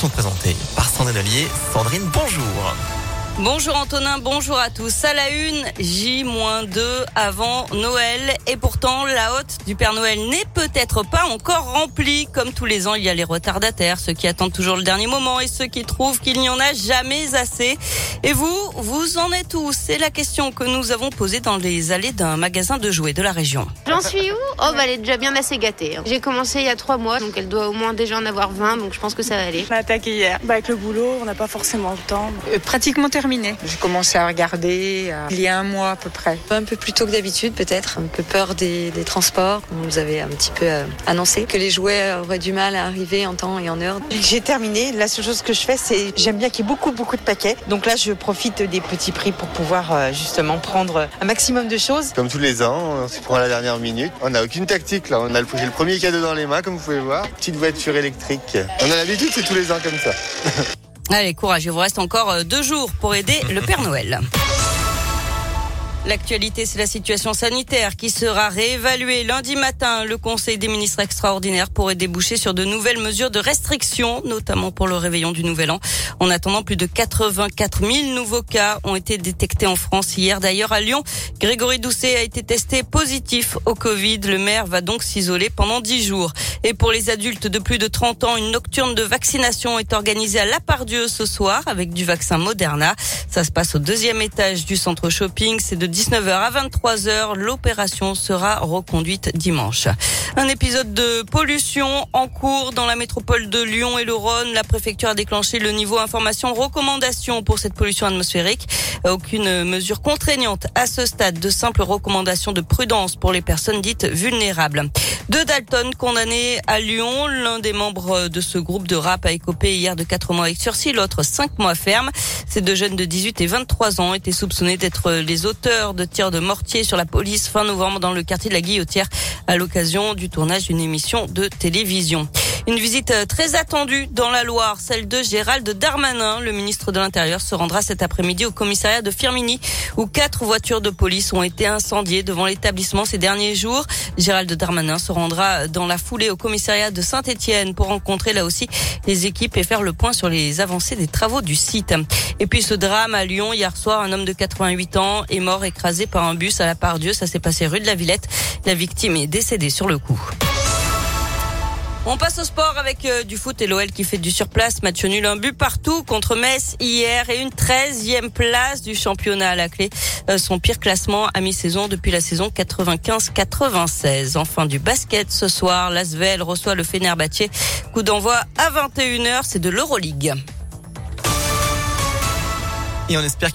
sont présentés par Sandrine Ollier. Sandrine, bonjour. Bonjour Antonin, bonjour à tous. À la une, J-2 avant Noël. Et pourtant, la hotte du Père Noël n'est peut-être pas encore remplie. Comme tous les ans, il y a les retardataires, ceux qui attendent toujours le dernier moment et ceux qui trouvent qu'il n'y en a jamais assez. Et vous, vous en êtes où? C'est la question que nous avons posée dans les allées d'un magasin de jouets de la région. J'en suis où? Oh, bah, elle est déjà bien assez gâtée. hein. J'ai commencé il y a trois mois, donc elle doit au moins déjà en avoir 20, donc je pense que ça va aller. On a attaqué hier. Bah, avec le boulot, on n'a pas forcément le temps. Euh, pratiquement terminé. J'ai commencé à regarder euh, il y a un mois à peu près. Un peu plus tôt que d'habitude peut-être, un peu peur des, des transports. On nous avait un petit peu euh, annoncé que les jouets auraient du mal à arriver en temps et en heure. J'ai terminé. La seule chose que je fais, c'est j'aime bien qu'il y ait beaucoup, beaucoup de paquets. Donc là, je profite des petits prix pour pouvoir euh, justement prendre un maximum de choses. Comme tous les ans, on s'y prend à la dernière minute. On n'a aucune tactique là. On a le, j'ai le premier cadeau dans les mains, comme vous pouvez voir. Petite voiture électrique. On a l'habitude, c'est tous les ans comme ça. Allez, courage, il vous reste encore euh, deux jours pour aider le Père Noël. L'actualité, c'est la situation sanitaire qui sera réévaluée lundi matin. Le Conseil des ministres extraordinaire pourrait déboucher sur de nouvelles mesures de restriction, notamment pour le réveillon du Nouvel An. En attendant, plus de 84 000 nouveaux cas ont été détectés en France hier. D'ailleurs, à Lyon, Grégory Doucet a été testé positif au Covid. Le maire va donc s'isoler pendant 10 jours. Et pour les adultes de plus de 30 ans, une nocturne de vaccination est organisée à La Pardieu ce soir avec du vaccin Moderna. Ça se passe au deuxième étage du centre shopping. C'est de 19h à 23h. L'opération sera reconduite dimanche. Un épisode de pollution en cours dans la métropole de Lyon et le Rhône. La préfecture a déclenché le niveau information recommandation pour cette pollution atmosphérique. Aucune mesure contraignante à ce stade. De simples recommandations de prudence pour les personnes dites vulnérables. Deux Dalton condamnés à Lyon. L'un des membres de ce groupe de rap a écopé hier de 4 mois avec sursis, l'autre 5 mois ferme. Ces deux jeunes de 18 et 23 ans étaient soupçonnés d'être les auteurs de tirs de mortier sur la police fin novembre dans le quartier de la Guillotière à l'occasion du tournage d'une émission de télévision. Une visite très attendue dans la Loire, celle de Gérald Darmanin. Le ministre de l'Intérieur se rendra cet après-midi au commissariat de Firmini où quatre voitures de police ont été incendiées devant l'établissement ces derniers jours. Gérald Darmanin se rendra dans la foulée au commissariat de Saint-Étienne pour rencontrer là aussi les équipes et faire le point sur les avancées des travaux du site. Et puis ce drame à Lyon hier soir, un homme de 88 ans est mort écrasé par un bus à la Pardieu. Ça s'est passé rue de la Villette. La victime est décédée sur le coup. On passe au sport avec euh, du foot et l'OL qui fait du surplace. Match nul, un but partout contre Metz hier et une 13e place du championnat à la clé. Euh, son pire classement à mi-saison depuis la saison 95-96. Enfin du basket ce soir, l'Asvel reçoit le Fenerbahçe. Coup d'envoi à 21h, c'est de l'Euroleague. Et on espère